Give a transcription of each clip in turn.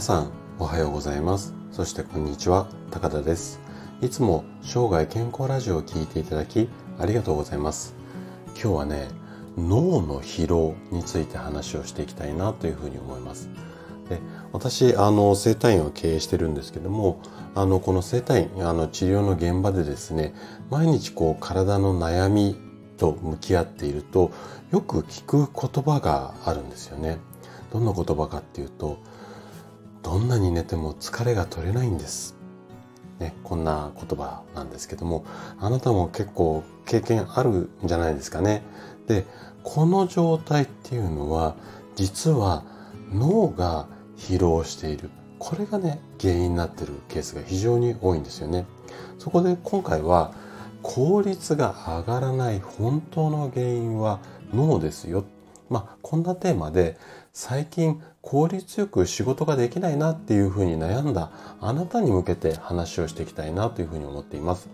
さんおはようございます。そしてこんにちは高田です。いつも生涯健康ラジオを聴いていただきありがとうございます。今日はね脳の疲労について話をしていきたいなというふうに思います。で私あの整体院を経営してるんですけどもあのこの整体院あの治療の現場でですね毎日こう体の悩みと向き合っているとよく聞く言葉があるんですよね。どんな言葉かっていうとどんなに寝ても疲れが取れないんです。ね、こんな言葉なんですけども、あなたも結構経験あるんじゃないですかね。で、この状態っていうのは、実は脳が疲労している。これがね、原因になってるケースが非常に多いんですよね。そこで今回は、効率が上がらない本当の原因は脳ですよ。まあ、こんなテーマで最近効率よく仕事ができないなっていうふうに悩んだあなたに向けて話をしていきたいなというふうに思っています。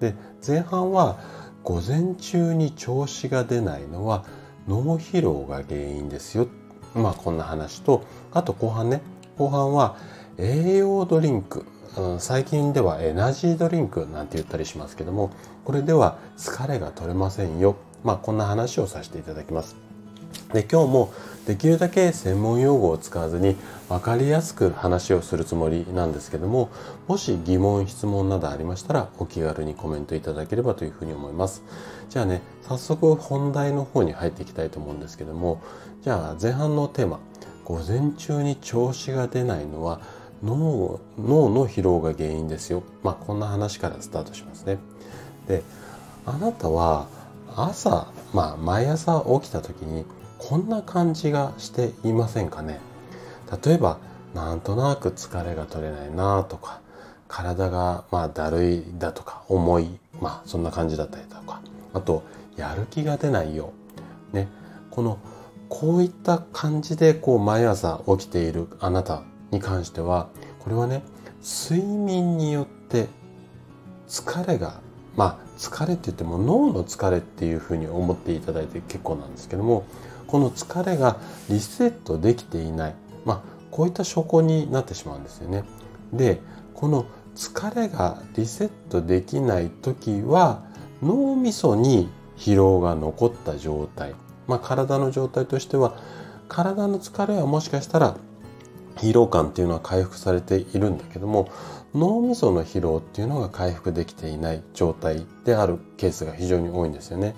で前半は午前中に調子が出ないのは脳疲労が原因ですよ。まあこんな話とあと後半ね後半は栄養ドリンク最近ではエナジードリンクなんて言ったりしますけどもこれでは疲れが取れませんよ。まあこんな話をさせていただきます。で今日もできるだけ専門用語を使わずに分かりやすく話をするつもりなんですけどももし疑問質問などありましたらお気軽にコメントいただければというふうに思います。じゃあね早速本題の方に入っていきたいと思うんですけどもじゃあ前半のテーマ午前中に調子が出ないのは脳脳の疲労が原因ですよ。まあこんな話からスタートしますね。であなたは朝まあ毎朝起きた時にこんな感じがしていませんかね。例えばなんとなく疲れが取れないなとか体がまあだるいだとか重いまあそんな感じだったりとか。あとやる気が出ないよね。このこういった感じでこう毎朝起きているあなたに関してはこれはね睡眠によって疲れがまあ疲れって言っても脳の疲れっていうふうに思っていただいて結構なんですけどもこの疲れがリセットできていない、まあ、こういった証拠になってしまうんですよね。でこの疲れがリセットできない時は脳みそに疲労が残った状態、まあ、体の状態としては体の疲れはもしかしたら疲労感っていうのは回復されているんだけども脳みその疲労っていうのが回復できていない状態であるケースが非常に多いんですよね。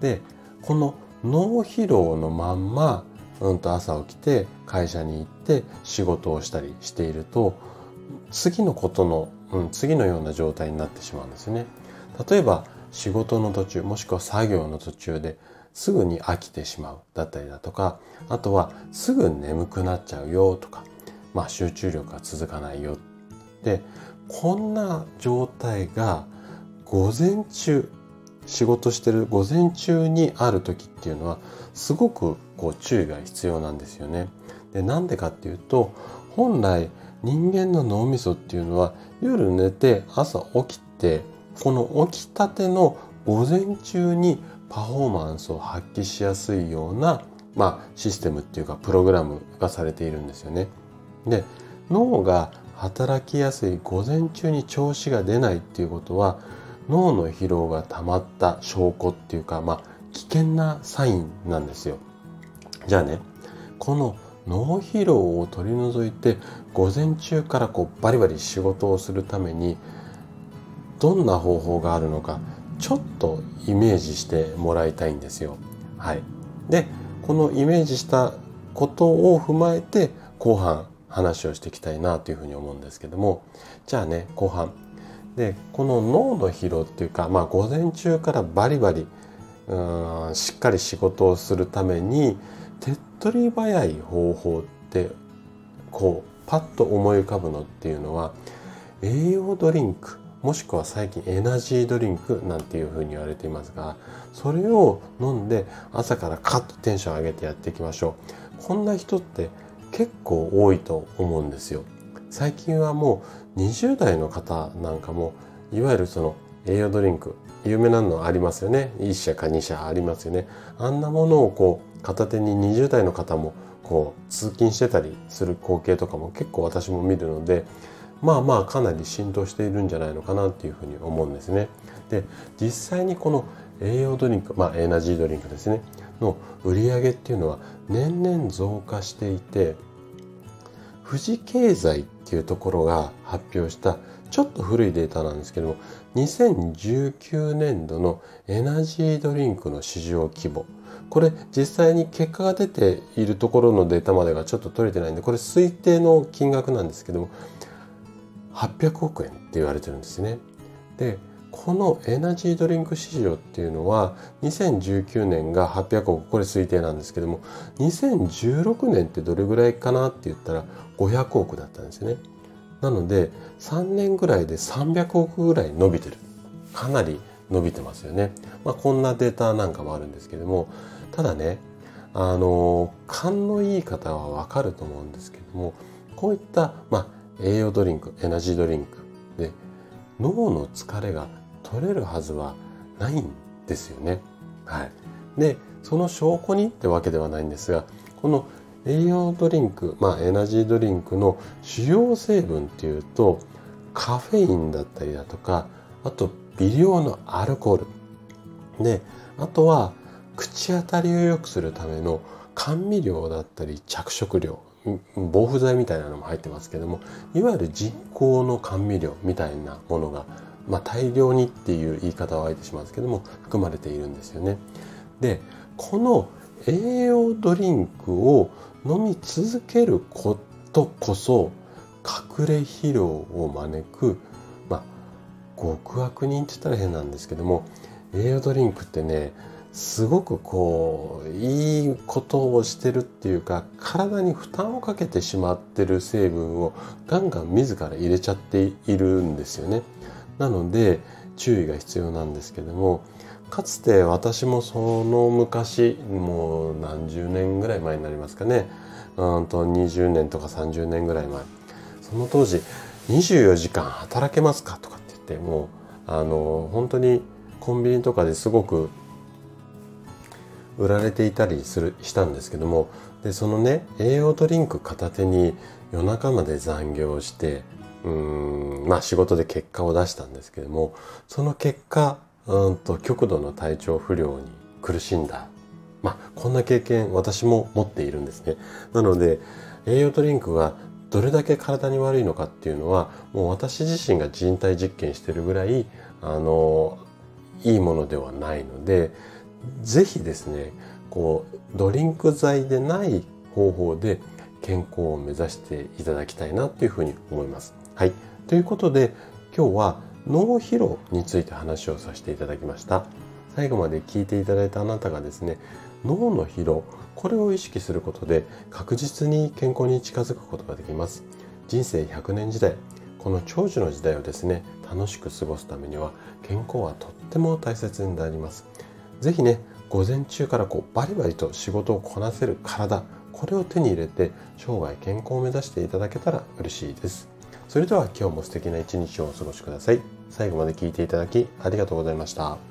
でこの脳疲労のまんま、うんと朝起きて会社に行って仕事をしたりしていると、次のことの、うん、次のような状態になってしまうんですね。例えば仕事の途中、もしくは作業の途中ですぐに飽きてしまうだったりだとか、あとはすぐ眠くなっちゃうよとか、まあ集中力が続かないよ。で、こんな状態が午前中、仕事してる午前中にある時っていうのはすごくこう注意が必要なんですよね。でなんでかっていうと本来人間の脳みそっていうのは夜寝て朝起きてこの起きたての午前中にパフォーマンスを発揮しやすいような、まあ、システムっていうかプログラムがされているんですよね。で脳が働きやすい午前中に調子が出ないっていうことは脳の疲労が溜まった証拠っていうか、まあ、危険なサインなんですよ。じゃあね、この脳疲労を取り除いて、午前中からこうバリバリ仕事をするために、どんな方法があるのか、ちょっとイメージしてもらいたいんですよ。はい。で、このイメージしたことを踏まえて、後半話をしていきたいなというふうに思うんですけども、じゃあね、後半。でこの脳の疲労っていうか、まあ、午前中からバリバリうんしっかり仕事をするために手っ取り早い方法ってこうパッと思い浮かぶのっていうのは栄養ドリンクもしくは最近エナジードリンクなんていうふうに言われていますがそれを飲んで朝からカッとテンション上げてやっていきましょうこんな人って結構多いと思うんですよ。最近はもう20代の方なんかもいわゆるその栄養ドリンク有名なのありますよね。1社か2社ありますよね。あんなものをこう片手に20代の方もこう通勤してたりする光景とかも結構私も見るのでまあまあかなり浸透しているんじゃないのかなっていうふうに思うんですね。で実際にこの栄養ドリンクまあエナジードリンクですね。の売り上げっていうのは年々増加していて富士経済っていうところが発表したちょっと古いデータなんですけども2019年度のエナジードリンクの市場規模これ実際に結果が出ているところのデータまでがちょっと取れてないんでこれ推定の金額なんですけども800億円って言われてるんですね。でこのエナジードリンク市場っていうのは2019年が800億これ推定なんですけども2016年ってどれぐらいかなって言ったら500億だったんですよね。なので3年ぐらいで300億ぐらい伸びてる。かなり伸びてますよね。まあ、こんなデータなんかもあるんですけどもただねあの勘のいい方はわかると思うんですけどもこういった、まあ、栄養ドリンクエナジードリンクで脳の疲れが取れるはずはないんですよね。はい、でその証拠にってわけではないんですがこの栄養ドリンク、まあ、エナジードリンクの主要成分っていうとカフェインだったりだとかあと微量のアルコールであとは口当たりを良くするための甘味料だったり着色料防腐剤みたいなのも入ってますけどもいわゆる人工の甘味料みたいなものがまあ、大量にっていう言い方はあえてしますけども含まれているんですよね。でこの栄養ドリンクを飲み続けることこそ隠れ疲労を招く、まあ、極悪人って言ったら変なんですけども栄養ドリンクってねすごくこういいことをしてるっていうか体に負担をかけてしまってる成分をガンガン自ら入れちゃっているんですよね。なので注意が必要なんですけどもかつて私もその昔もう何十年ぐらい前になりますかね。うんと20年とか30年ぐらい前。その当時24時間働けますか？とかって言ってもうあの本当にコンビニとかですごく売られていたりするしたんですけどもでそのね栄養ドリンク片手に夜中まで残業してうんまあ仕事で結果を出したんですけどもその結果うんと極度の体調不良に苦しんだ。まあこんな経験私も持っているんですね。なので栄養ドリンクがどれだけ体に悪いのかっていうのはもう私自身が人体実験してるぐらいあのいいものではないので是非ですねこうドリンク剤でない方法で健康を目指していただきたいなっていうふうに思います。はい。ということで、今日は脳疲労について話をさせていただきました。最後まで聞いていただいたあなたがですね、脳の疲労、これを意識することで確実に健康に近づくことができます。人生100年時代、この長寿の時代をですね、楽しく過ごすためには健康はとっても大切になります。ぜひね、午前中からこうバリバリと仕事をこなせる体、これを手に入れて生涯健康を目指していただけたら嬉しいです。それでは今日も素敵な一日をお過ごしください。最後まで聴いていただきありがとうございました。